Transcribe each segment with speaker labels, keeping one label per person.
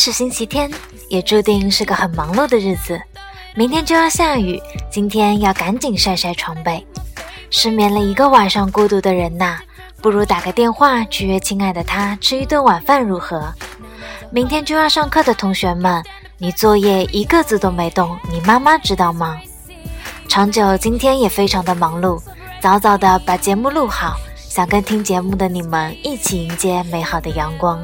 Speaker 1: 是星期天，也注定是个很忙碌的日子。明天就要下雨，今天要赶紧晒晒床被。失眠了一个晚上，孤独的人呐，不如打个电话去约亲爱的他吃一顿晚饭，如何？明天就要上课的同学们，你作业一个字都没动，你妈妈知道吗？长久今天也非常的忙碌，早早的把节目录好，想跟听节目的你们一起迎接美好的阳光。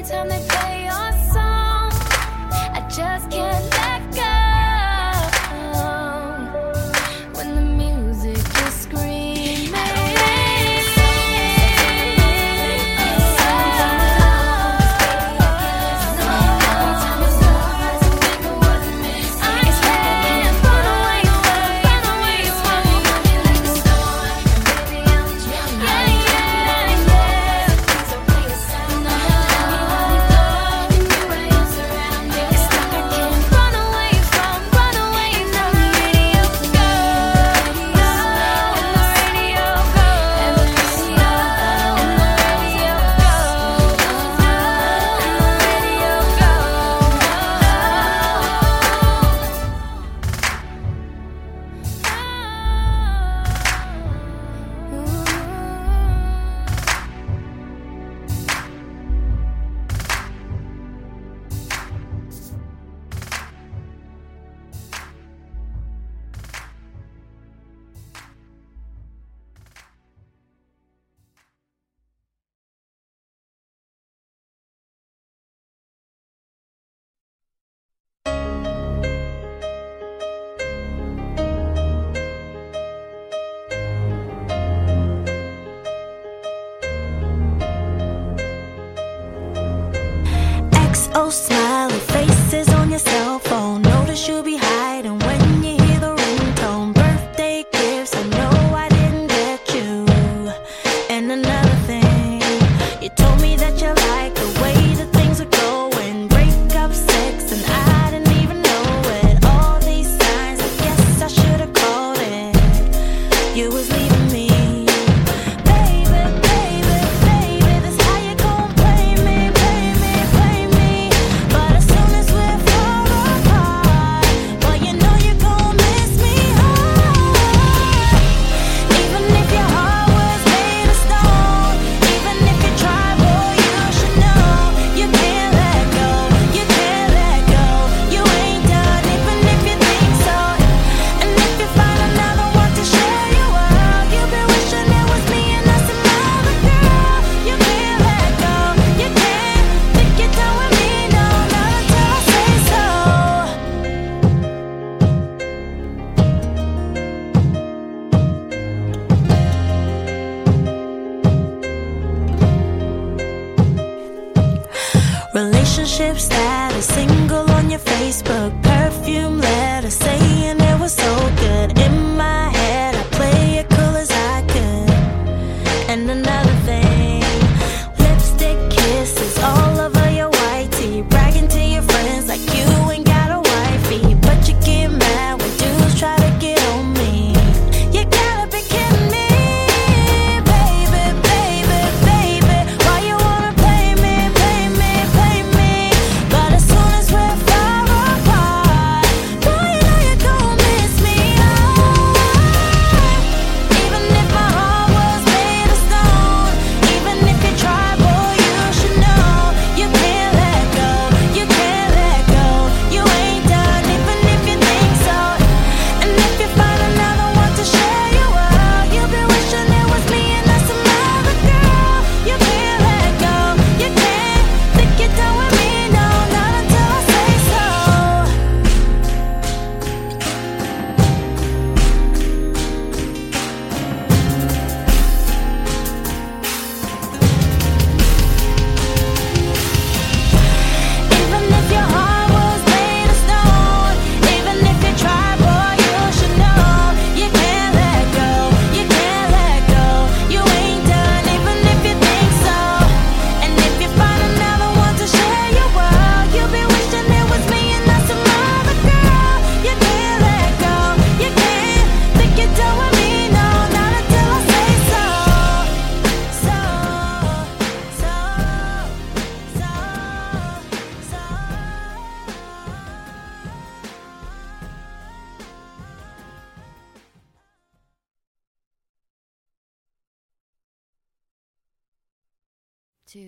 Speaker 1: every time they play your song. I just can't.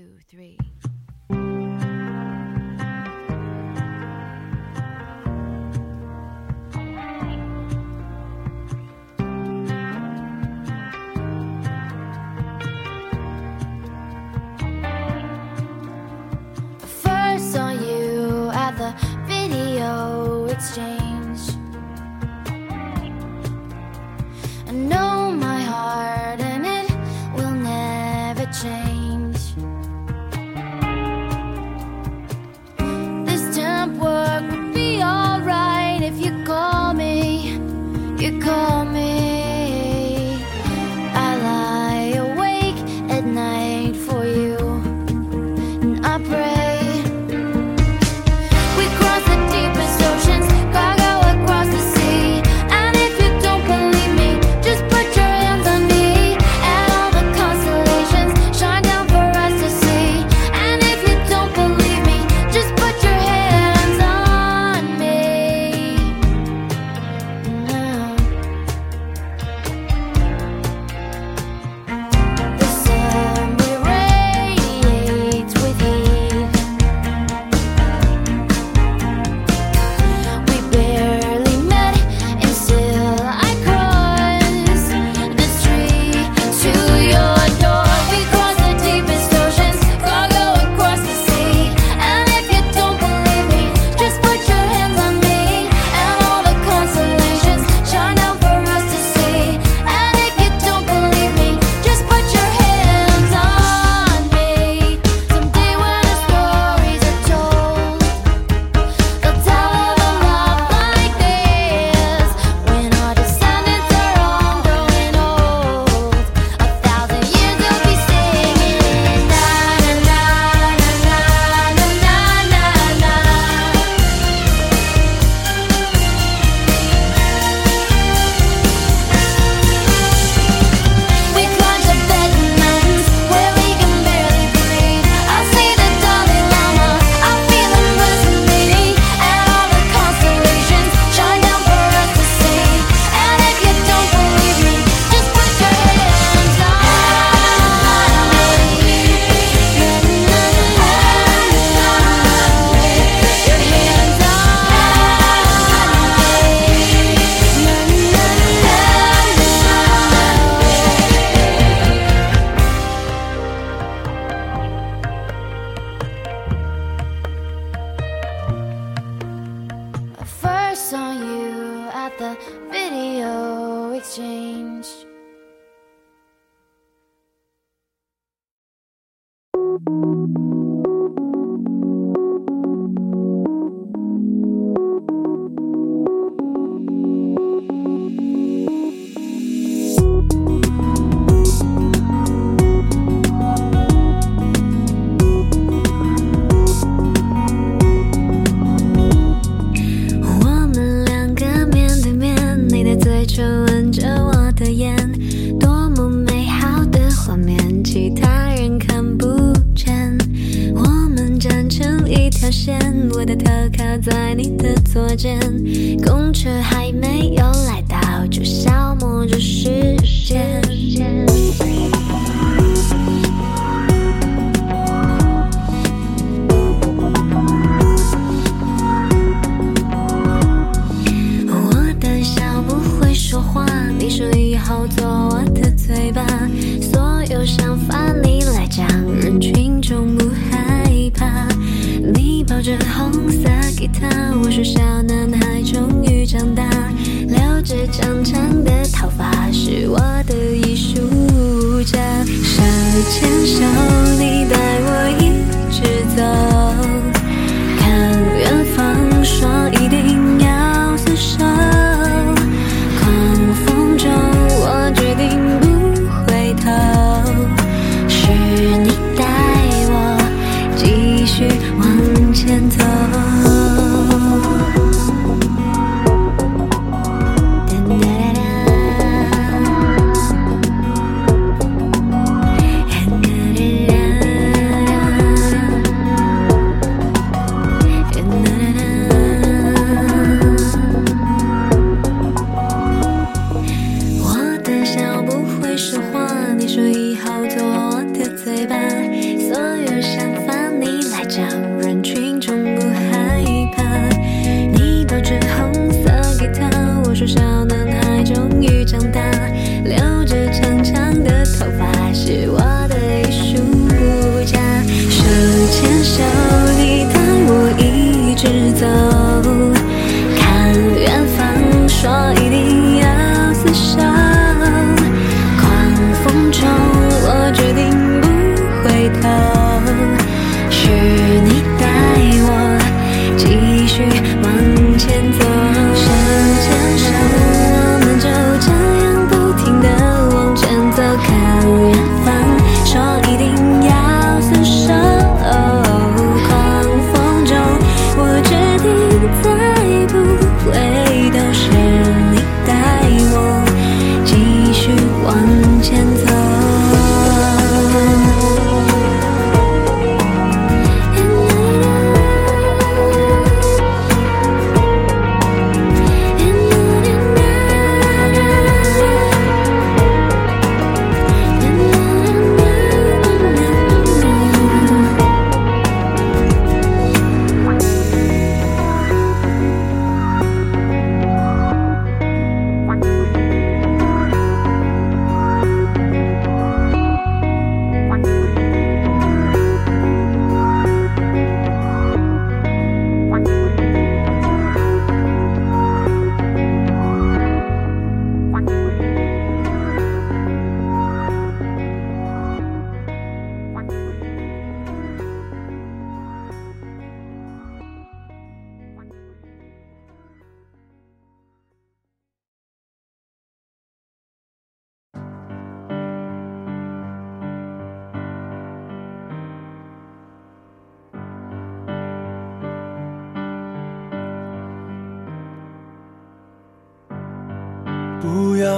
Speaker 2: Two, three.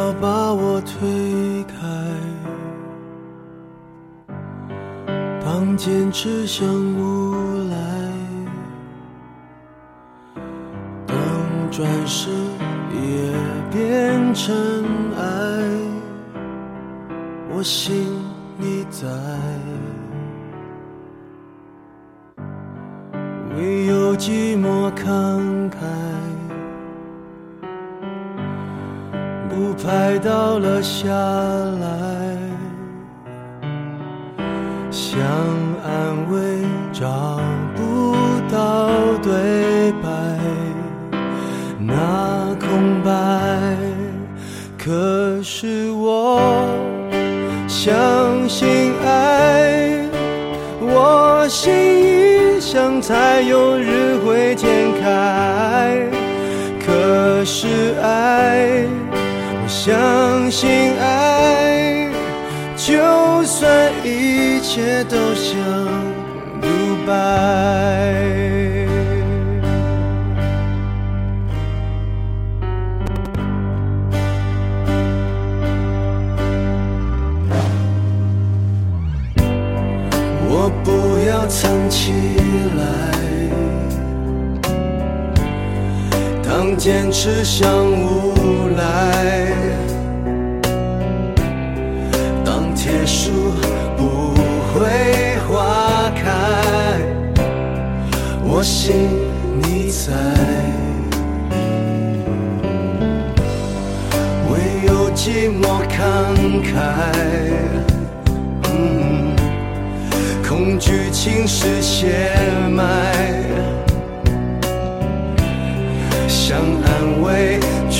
Speaker 1: 要
Speaker 3: 把我推开。当坚持像无奈，当转身也变尘埃，我心你在。唯有寂寞看。倒了下来，想安慰找不到对白，那空白。可是我相信爱，我心一想才有日会天开。可是爱。相信爱就算一切都像独白。当坚持像无赖，当铁树不会花开，我信你在。唯有寂寞慷慨，嗯，恐惧侵蚀血脉。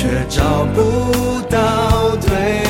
Speaker 3: 却找不到退